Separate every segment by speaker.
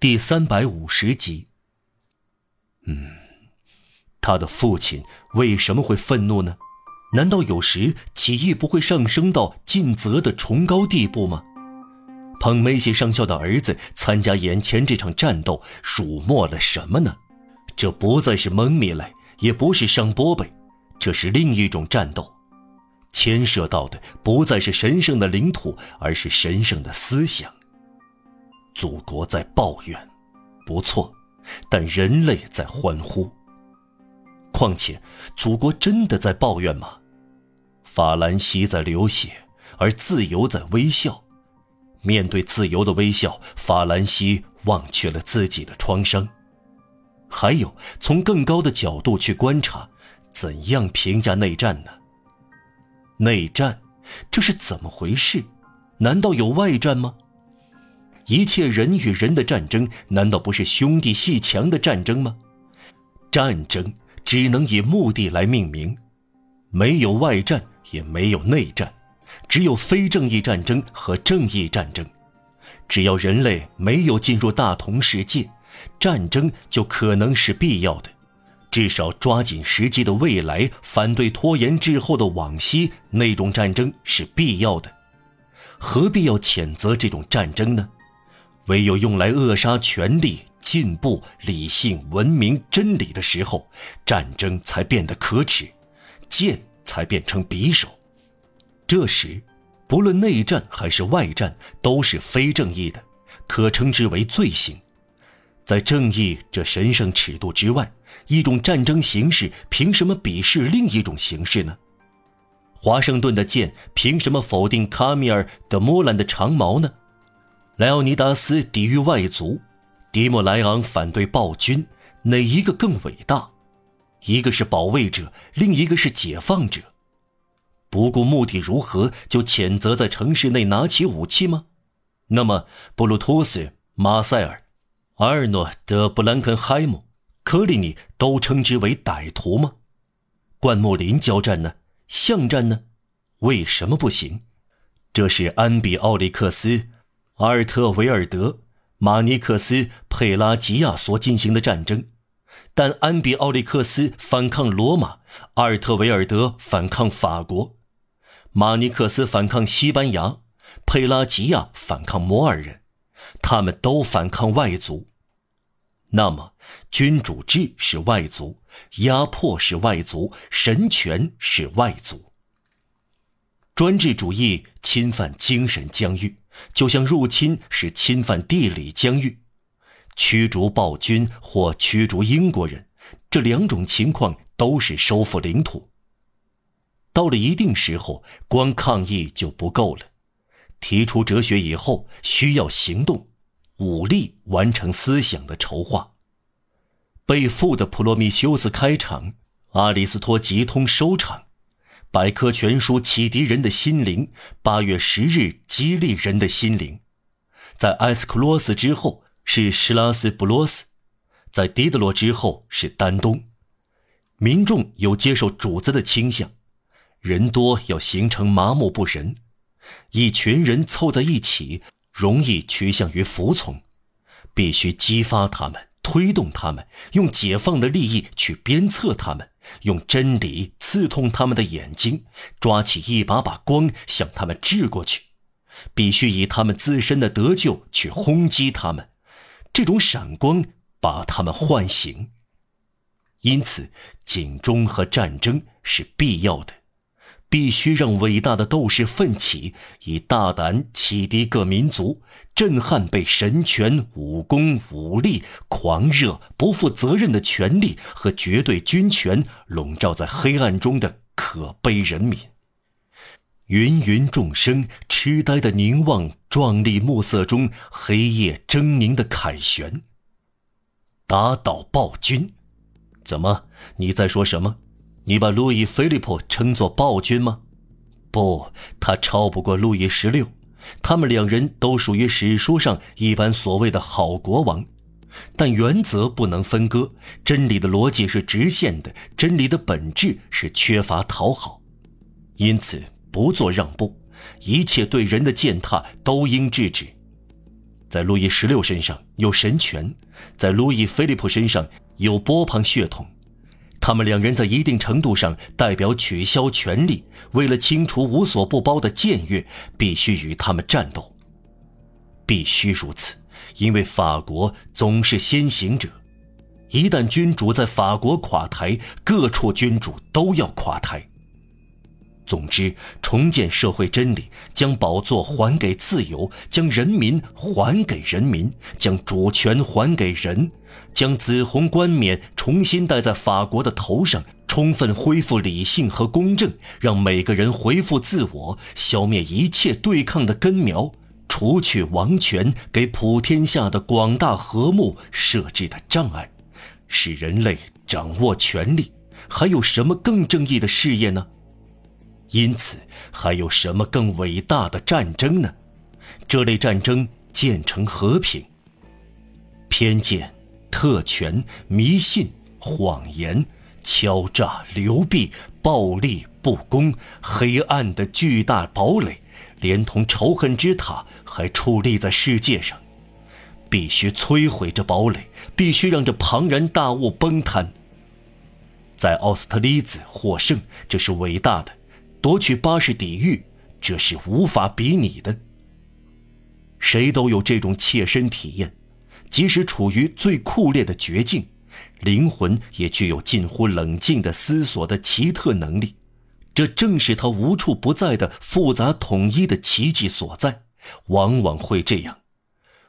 Speaker 1: 第三百五十集。嗯，他的父亲为什么会愤怒呢？难道有时起义不会上升到尽责的崇高地步吗？彭梅西上校的儿子参加眼前这场战斗，辱没了什么呢？这不再是蒙米莱，也不是上波贝，这是另一种战斗，牵涉到的不再是神圣的领土，而是神圣的思想。祖国在抱怨，不错，但人类在欢呼。况且，祖国真的在抱怨吗？法兰西在流血，而自由在微笑。面对自由的微笑，法兰西忘却了自己的创伤。还有，从更高的角度去观察，怎样评价内战呢？内战，这是怎么回事？难道有外战吗？一切人与人的战争，难道不是兄弟戏强的战争吗？战争只能以目的来命名，没有外战，也没有内战。只有非正义战争和正义战争。只要人类没有进入大同世界，战争就可能是必要的。至少抓紧时机的未来，反对拖延滞后的往昔，那种战争是必要的。何必要谴责这种战争呢？唯有用来扼杀权力、进步、理性、文明、真理的时候，战争才变得可耻，剑才变成匕首。这时，不论内战还是外战，都是非正义的，可称之为罪行。在正义这神圣尺度之外，一种战争形式凭什么鄙视另一种形式呢？华盛顿的剑凭什么否定卡米尔·德莫兰的长矛呢？莱奥尼达斯抵御外族，迪莫莱昂反对暴君，哪一个更伟大？一个是保卫者，另一个是解放者。不顾目的如何，就谴责在城市内拿起武器吗？那么，布鲁托斯、马塞尔、阿尔诺德、布兰肯海姆、科利尼都称之为歹徒吗？灌木林交战呢？巷战呢？为什么不行？这是安比奥利克斯、阿尔特维尔德、马尼克斯、佩拉吉亚所进行的战争，但安比奥利克斯反抗罗马，阿尔特维尔德反抗法国。马尼克斯反抗西班牙，佩拉吉亚反抗摩尔人，他们都反抗外族。那么，君主制是外族，压迫是外族，神权是外族。专制主义侵犯精神疆域，就像入侵是侵犯地理疆域。驱逐暴君或驱逐英国人，这两种情况都是收复领土。到了一定时候，光抗议就不够了。提出哲学以后，需要行动，武力完成思想的筹划。被缚的普罗米修斯开场，阿里斯托吉通收场。百科全书启迪人的心灵，八月十日激励人的心灵。在埃斯克罗斯之后是施拉斯布罗斯，在狄德罗之后是丹东。民众有接受主子的倾向。人多要形成麻木不仁，一群人凑在一起容易趋向于服从，必须激发他们，推动他们，用解放的利益去鞭策他们，用真理刺痛他们的眼睛，抓起一把把光向他们掷过去，必须以他们自身的得救去轰击他们，这种闪光把他们唤醒。因此，警钟和战争是必要的。必须让伟大的斗士奋起，以大胆启迪各民族，震撼被神权、武功、武力、狂热、不负责任的权力和绝对军权笼罩在黑暗中的可悲人民。芸芸众生痴呆的凝望壮丽暮色中黑夜狰狞的凯旋。打倒暴君？怎么？你在说什么？你把路易·菲利普称作暴君吗？不，他超不过路易十六。他们两人都属于史书上一般所谓的好国王，但原则不能分割。真理的逻辑是直线的，真理的本质是缺乏讨好，因此不做让步。一切对人的践踏都应制止。在路易十六身上有神权，在路易菲利普身上有波旁血统。他们两人在一定程度上代表取消权力，为了清除无所不包的僭越，必须与他们战斗。必须如此，因为法国总是先行者。一旦君主在法国垮台，各处君主都要垮台。总之，重建社会真理，将宝座还给自由，将人民还给人民，将主权还给人，将紫红冠冕重新戴在法国的头上，充分恢复理性和公正，让每个人恢复自我，消灭一切对抗的根苗，除去王权给普天下的广大和睦设置的障碍，使人类掌握权力。还有什么更正义的事业呢？因此，还有什么更伟大的战争呢？这类战争建成和平。偏见、特权、迷信、谎言、敲诈、流弊、暴力、不公、黑暗的巨大堡垒，连同仇恨之塔，还矗立在世界上。必须摧毁这堡垒，必须让这庞然大物崩塌。在奥斯特利兹获胜，这是伟大的。夺取巴士底狱，这是无法比拟的。谁都有这种切身体验，即使处于最酷烈的绝境，灵魂也具有近乎冷静的思索的奇特能力。这正是他无处不在的复杂统一的奇迹所在。往往会这样，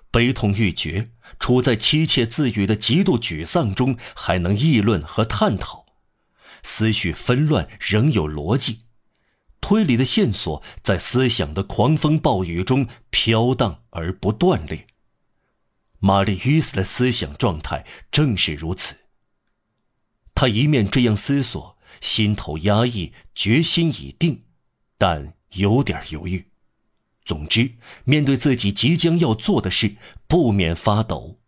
Speaker 1: 悲痛欲绝，处在妻妾自语的极度沮丧中，还能议论和探讨；思绪纷乱，仍有逻辑。推理的线索在思想的狂风暴雨中飘荡而不断裂。玛丽·约斯的思想状态正是如此。他一面这样思索，心头压抑，决心已定，但有点犹豫。总之，面对自己即将要做的事，不免发抖。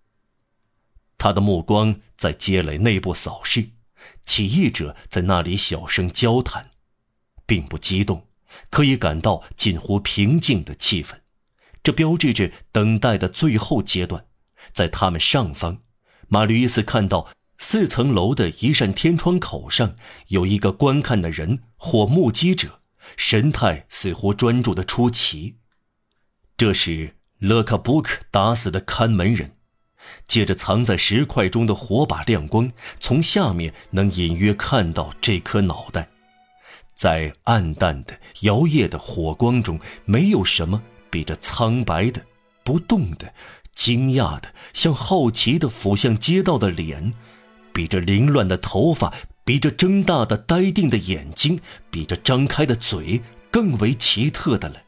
Speaker 1: 他的目光在街垒内部扫视，起义者在那里小声交谈。并不激动，可以感到近乎平静的气氛，这标志着等待的最后阶段。在他们上方，马吕伊斯看到四层楼的一扇天窗口上有一个观看的人或目击者，神态似乎专注的出奇。这是勒卡布克打死的看门人，借着藏在石块中的火把亮光，从下面能隐约看到这颗脑袋。在暗淡的摇曳的火光中，没有什么比这苍白的、不动的、惊讶的、像好奇的俯向街道的脸，比这凌乱的头发，比这睁大的呆定的眼睛，比这张开的嘴更为奇特的了。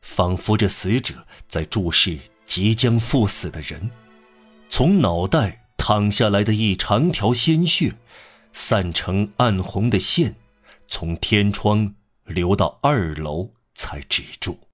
Speaker 1: 仿佛这死者在注视即将赴死的人，从脑袋淌下来的一长条鲜血，散成暗红的线。从天窗流到二楼才止住。